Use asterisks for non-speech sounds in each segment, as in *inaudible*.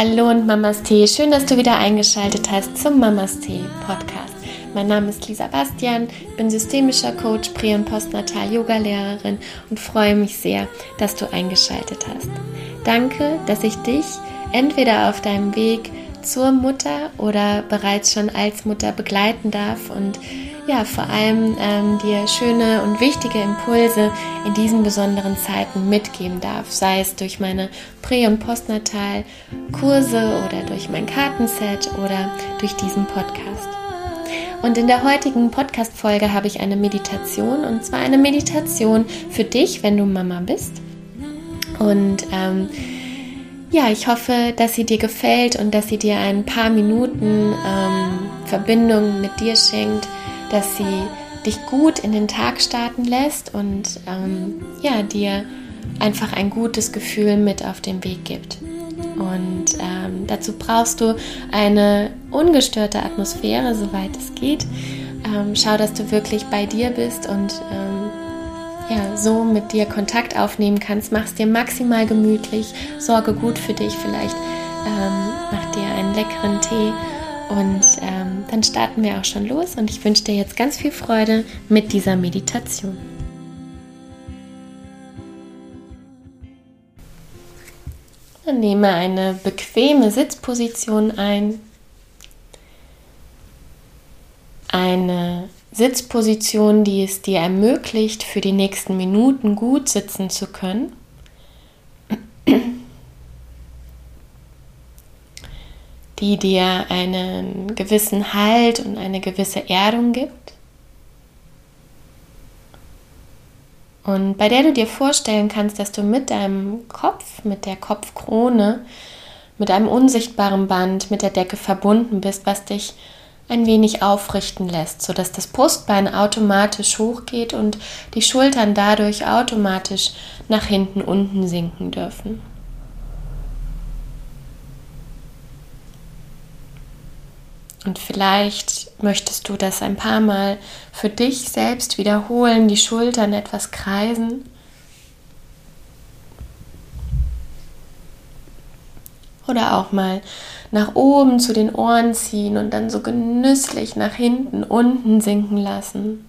Hallo und Mamas Tee, schön, dass du wieder eingeschaltet hast zum Mamas Tee Podcast. Mein Name ist Lisa Bastian, bin systemischer Coach, Prä- und Postnatal-Yoga-Lehrerin und freue mich sehr, dass du eingeschaltet hast. Danke, dass ich dich entweder auf deinem Weg zur Mutter oder bereits schon als Mutter begleiten darf und ja, vor allem ähm, dir schöne und wichtige Impulse in diesen besonderen Zeiten mitgeben darf, sei es durch meine Prä- und Postnatal-Kurse oder durch mein Kartenset oder durch diesen Podcast. Und in der heutigen Podcast-Folge habe ich eine Meditation und zwar eine Meditation für dich, wenn du Mama bist. Und ähm, ja, ich hoffe, dass sie dir gefällt und dass sie dir ein paar Minuten ähm, Verbindung mit dir schenkt, dass sie dich gut in den Tag starten lässt und ähm, ja, dir einfach ein gutes Gefühl mit auf den Weg gibt. Und ähm, dazu brauchst du eine ungestörte Atmosphäre, soweit es geht. Ähm, schau, dass du wirklich bei dir bist und ähm, ja, so mit dir Kontakt aufnehmen kannst. Mach es dir maximal gemütlich, sorge gut für dich, vielleicht ähm, mach dir einen leckeren Tee und ähm, dann starten wir auch schon los und ich wünsche dir jetzt ganz viel Freude mit dieser Meditation. Dann nehme eine bequeme Sitzposition ein. Eine Sitzposition, die es dir ermöglicht, für die nächsten Minuten gut sitzen zu können. Die dir einen gewissen Halt und eine gewisse Erdung gibt. Und bei der du dir vorstellen kannst, dass du mit deinem Kopf, mit der Kopfkrone, mit einem unsichtbaren Band, mit der Decke verbunden bist, was dich ein wenig aufrichten lässt, sodass das Brustbein automatisch hochgeht und die Schultern dadurch automatisch nach hinten unten sinken dürfen. Und vielleicht möchtest du das ein paar Mal für dich selbst wiederholen, die Schultern etwas kreisen. Oder auch mal nach oben zu den Ohren ziehen und dann so genüsslich nach hinten unten sinken lassen.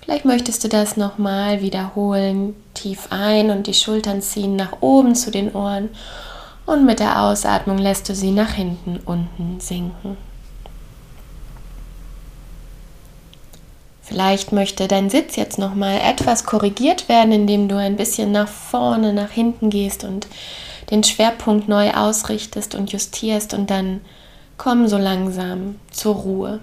Vielleicht möchtest du das nochmal wiederholen, tief ein und die Schultern ziehen nach oben zu den Ohren und mit der Ausatmung lässt du sie nach hinten unten sinken. Vielleicht möchte dein Sitz jetzt noch mal etwas korrigiert werden, indem du ein bisschen nach vorne, nach hinten gehst und den Schwerpunkt neu ausrichtest und justierst und dann komm so langsam zur Ruhe.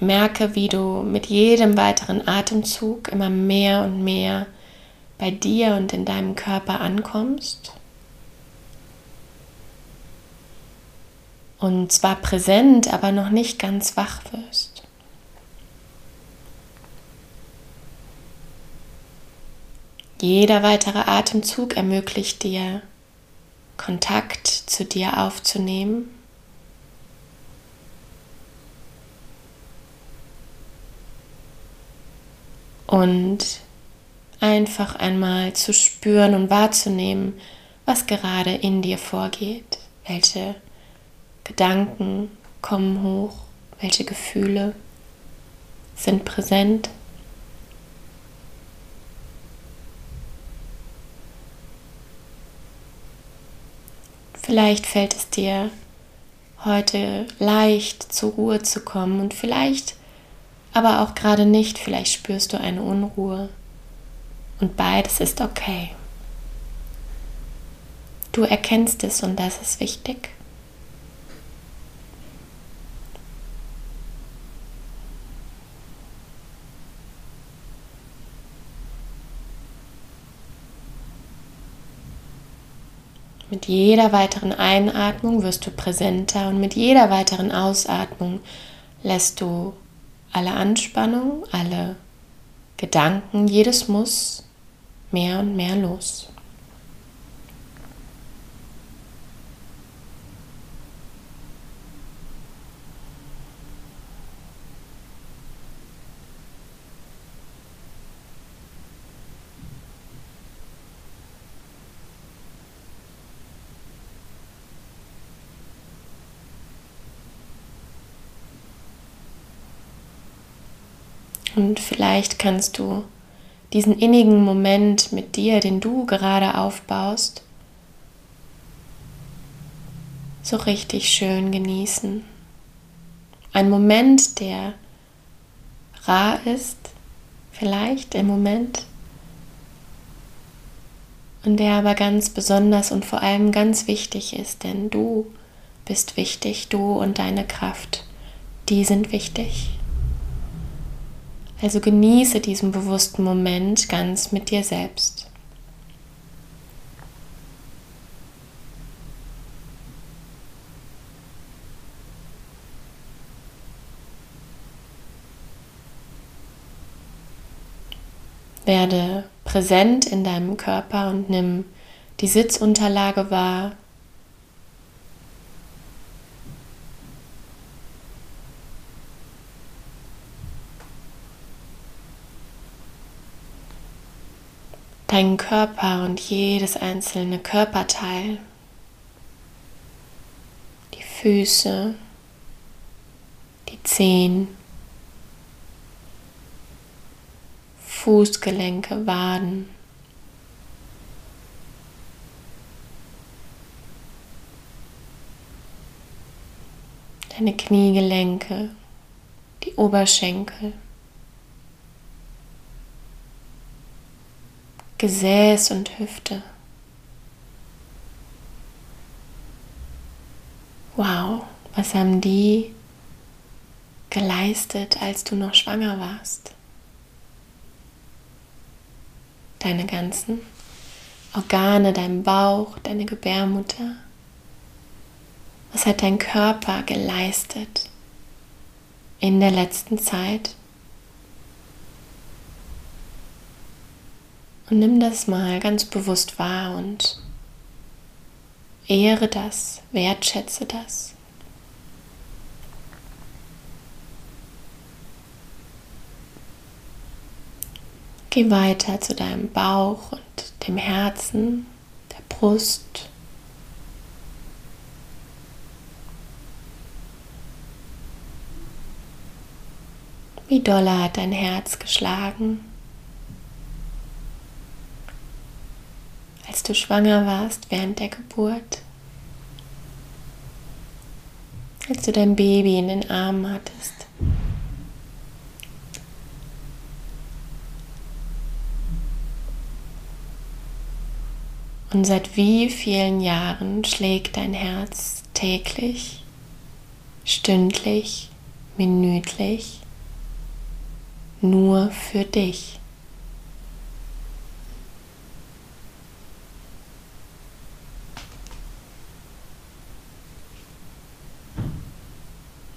Merke, wie du mit jedem weiteren Atemzug immer mehr und mehr bei dir und in deinem Körper ankommst. und zwar präsent, aber noch nicht ganz wach wirst. Jeder weitere Atemzug ermöglicht dir, Kontakt zu dir aufzunehmen. Und einfach einmal zu spüren und wahrzunehmen, was gerade in dir vorgeht, welche Gedanken kommen hoch, welche Gefühle sind präsent. Vielleicht fällt es dir heute leicht zur Ruhe zu kommen und vielleicht aber auch gerade nicht, vielleicht spürst du eine Unruhe und beides ist okay. Du erkennst es und das ist wichtig. Mit jeder weiteren Einatmung wirst du präsenter und mit jeder weiteren Ausatmung lässt du alle Anspannung, alle Gedanken, jedes Muss mehr und mehr los. Und vielleicht kannst du diesen innigen Moment mit dir, den du gerade aufbaust, so richtig schön genießen. Ein Moment, der rar ist, vielleicht im Moment, und der aber ganz besonders und vor allem ganz wichtig ist, denn du bist wichtig, du und deine Kraft, die sind wichtig. Also genieße diesen bewussten Moment ganz mit dir selbst. Werde präsent in deinem Körper und nimm die Sitzunterlage wahr, deinen Körper und jedes einzelne Körperteil, die Füße, die Zehen, Fußgelenke, Waden. Deine Kniegelenke, die Oberschenkel. Gesäß und Hüfte. Wow, was haben die geleistet, als du noch schwanger warst? Deine ganzen Organe, dein Bauch, deine Gebärmutter. Was hat dein Körper geleistet in der letzten Zeit? Und nimm das mal ganz bewusst wahr und ehre das, wertschätze das. Geh weiter zu deinem Bauch und dem Herzen, der Brust. Wie doller hat dein Herz geschlagen? Als du schwanger warst während der Geburt, als du dein Baby in den Armen hattest. Und seit wie vielen Jahren schlägt dein Herz täglich, stündlich, minütlich nur für dich?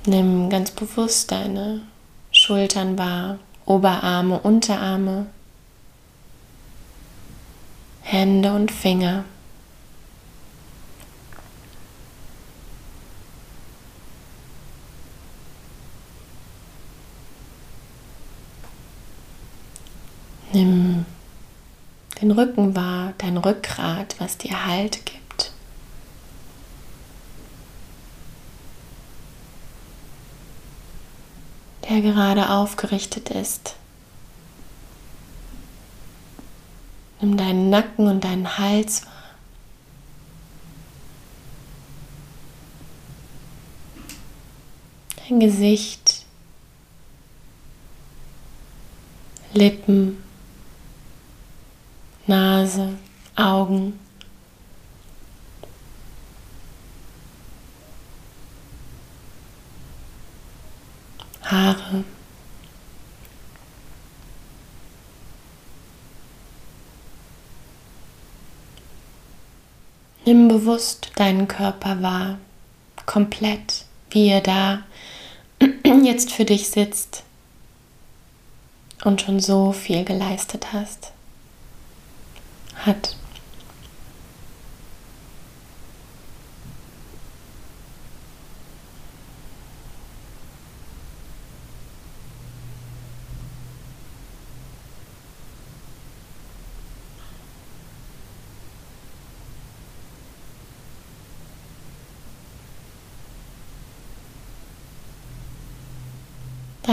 Nimm ganz bewusst deine Schultern wahr, Oberarme, Unterarme, Hände und Finger. Nimm den Rücken wahr, dein Rückgrat, was dir Halt gibt. Der gerade aufgerichtet ist. Nimm deinen Nacken und deinen Hals wahr. Dein Gesicht, Lippen, Nase, Augen. Haare. Nimm bewusst deinen Körper wahr, komplett, wie er da *clears throat* jetzt für dich sitzt und schon so viel geleistet hast, hat.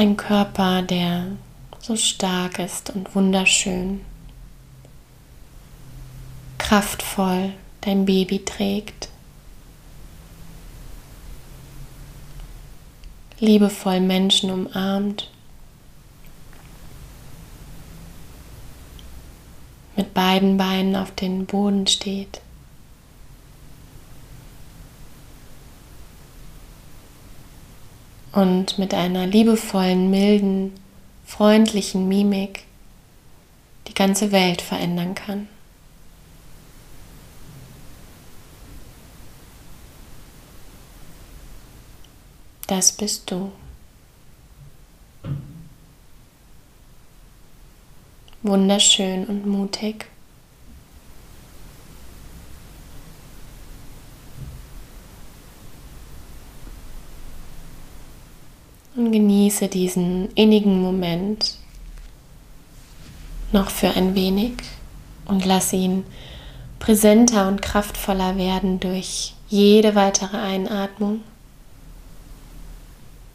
Dein Körper, der so stark ist und wunderschön, kraftvoll dein Baby trägt, liebevoll Menschen umarmt, mit beiden Beinen auf den Boden steht. Und mit einer liebevollen, milden, freundlichen Mimik die ganze Welt verändern kann. Das bist du. Wunderschön und mutig. Und genieße diesen innigen Moment noch für ein wenig und lass ihn präsenter und kraftvoller werden durch jede weitere Einatmung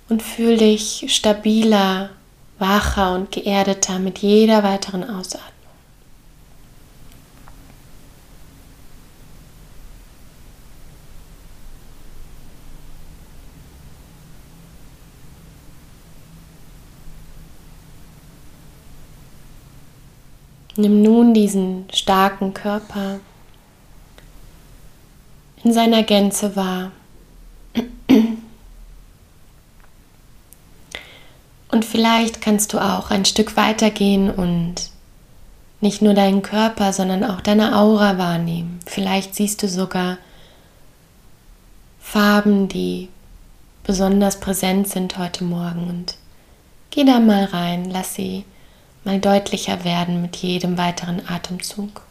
und fühl dich stabiler, wacher und geerdeter mit jeder weiteren Ausatmung. Nimm nun diesen starken Körper in seiner Gänze wahr. Und vielleicht kannst du auch ein Stück weiter gehen und nicht nur deinen Körper, sondern auch deine Aura wahrnehmen. Vielleicht siehst du sogar Farben, die besonders präsent sind heute Morgen und geh da mal rein, lass sie mal deutlicher werden mit jedem weiteren Atemzug.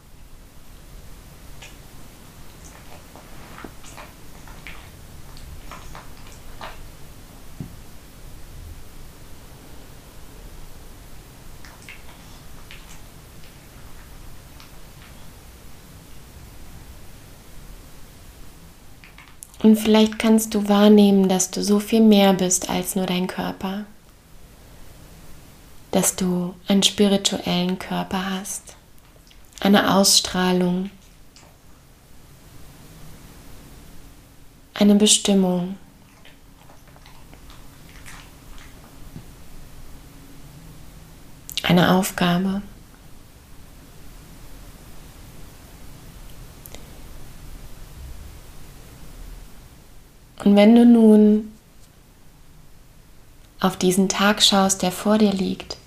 Und vielleicht kannst du wahrnehmen, dass du so viel mehr bist als nur dein Körper dass du einen spirituellen Körper hast, eine Ausstrahlung, eine Bestimmung. Eine Aufgabe. Und wenn du nun auf diesen Tag schaust, der vor dir liegt,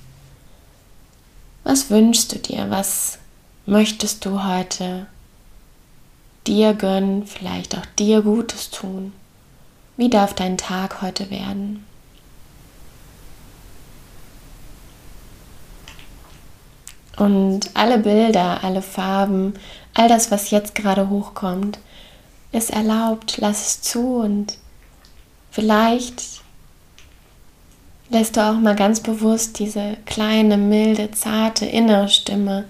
was wünschst du dir? Was möchtest du heute dir gönnen, vielleicht auch dir Gutes tun? Wie darf dein Tag heute werden? Und alle Bilder, alle Farben, all das, was jetzt gerade hochkommt, ist erlaubt. Lass es zu und vielleicht lässt du auch mal ganz bewusst diese kleine, milde, zarte innere Stimme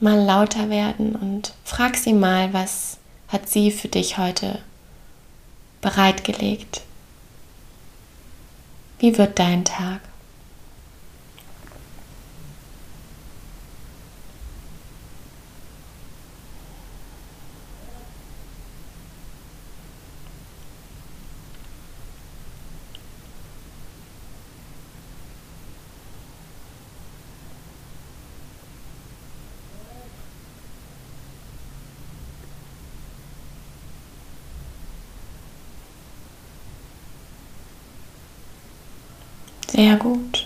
mal lauter werden und frag sie mal, was hat sie für dich heute bereitgelegt? Wie wird dein Tag? Sehr gut.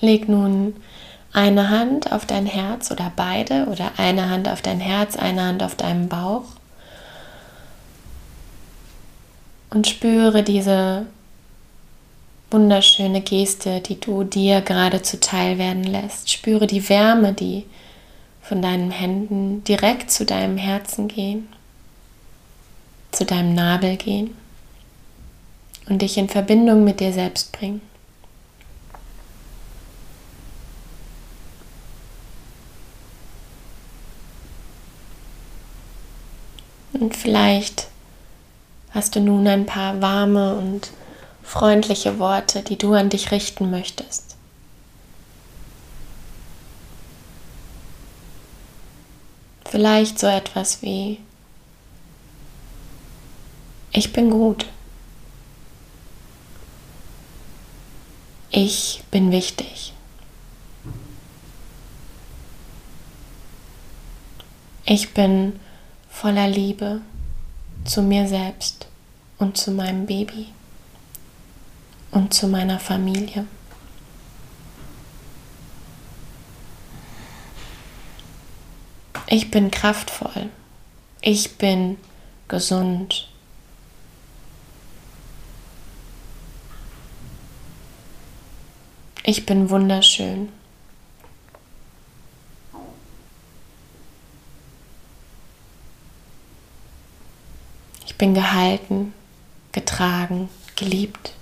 Leg nun eine Hand auf dein Herz oder beide oder eine Hand auf dein Herz, eine Hand auf deinen Bauch und spüre diese wunderschöne Geste, die du dir gerade zuteil werden lässt. Spüre die Wärme, die von deinen Händen direkt zu deinem Herzen gehen, zu deinem Nabel gehen und dich in Verbindung mit dir selbst bringen. Und vielleicht hast du nun ein paar warme und freundliche Worte, die du an dich richten möchtest. Vielleicht so etwas wie, ich bin gut. Ich bin wichtig. Ich bin voller Liebe zu mir selbst und zu meinem Baby und zu meiner Familie. Ich bin kraftvoll. Ich bin gesund. Ich bin wunderschön. Ich bin gehalten, getragen, geliebt.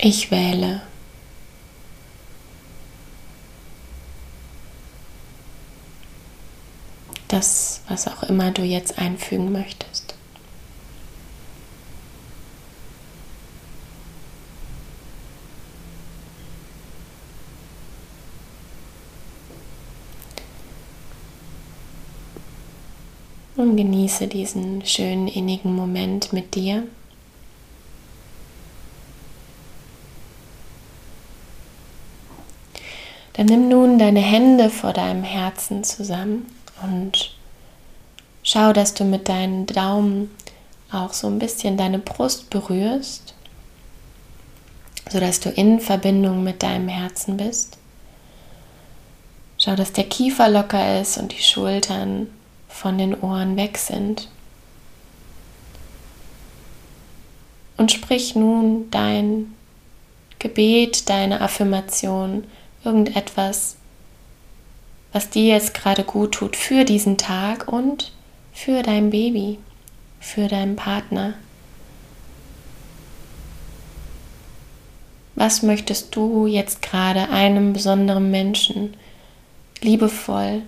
Ich wähle. Das, was auch immer du jetzt einfügen möchtest. Und genieße diesen schönen innigen Moment mit dir. Dann nimm nun deine Hände vor deinem Herzen zusammen und schau, dass du mit deinen Daumen auch so ein bisschen deine Brust berührst, sodass du in Verbindung mit deinem Herzen bist. Schau, dass der Kiefer locker ist und die Schultern von den Ohren weg sind. Und sprich nun dein Gebet, deine Affirmation irgendetwas, was dir jetzt gerade gut tut für diesen Tag und für dein Baby, für deinen Partner. Was möchtest du jetzt gerade einem besonderen Menschen liebevoll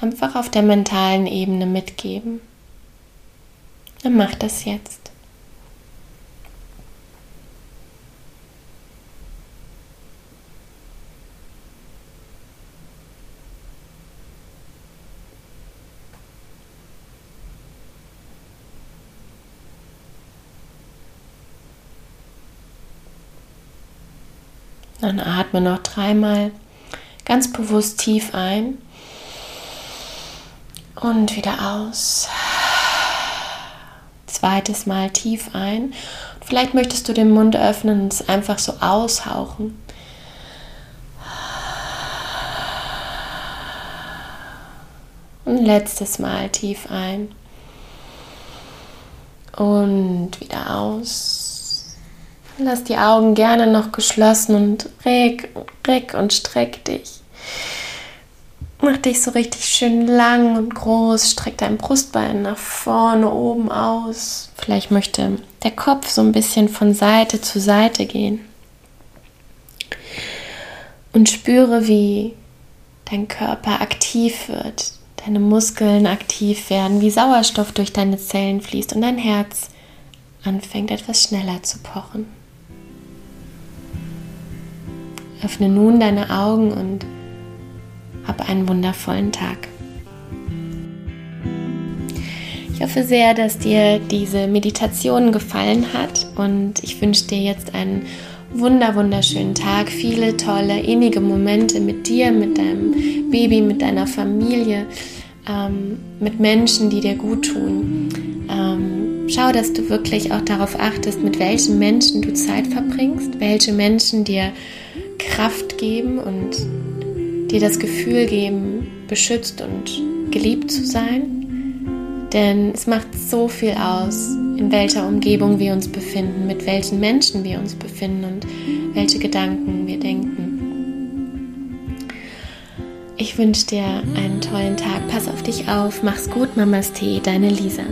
einfach auf der mentalen Ebene mitgeben? Dann mach das jetzt. Dann atme noch dreimal ganz bewusst tief ein und wieder aus. Zweites Mal tief ein. Vielleicht möchtest du den Mund öffnen und es einfach so aushauchen. Und letztes Mal tief ein. Und wieder aus. Lass die Augen gerne noch geschlossen und reg, reg und streck dich. Mach dich so richtig schön lang und groß. Streck dein Brustbein nach vorne, oben aus. Vielleicht möchte der Kopf so ein bisschen von Seite zu Seite gehen. Und spüre, wie dein Körper aktiv wird, deine Muskeln aktiv werden, wie Sauerstoff durch deine Zellen fließt und dein Herz anfängt etwas schneller zu pochen. Öffne nun deine Augen und hab einen wundervollen Tag. Ich hoffe sehr, dass dir diese Meditation gefallen hat und ich wünsche dir jetzt einen wunder wunderschönen Tag, viele tolle, innige Momente mit dir, mit deinem Baby, mit deiner Familie, ähm, mit Menschen, die dir gut tun. Ähm, schau, dass du wirklich auch darauf achtest, mit welchen Menschen du Zeit verbringst, welche Menschen dir Kraft geben und dir das Gefühl geben, beschützt und geliebt zu sein. Denn es macht so viel aus, in welcher Umgebung wir uns befinden, mit welchen Menschen wir uns befinden und welche Gedanken wir denken. Ich wünsche dir einen tollen Tag. Pass auf dich auf. Mach's gut, Mamas Tee, deine Lisa.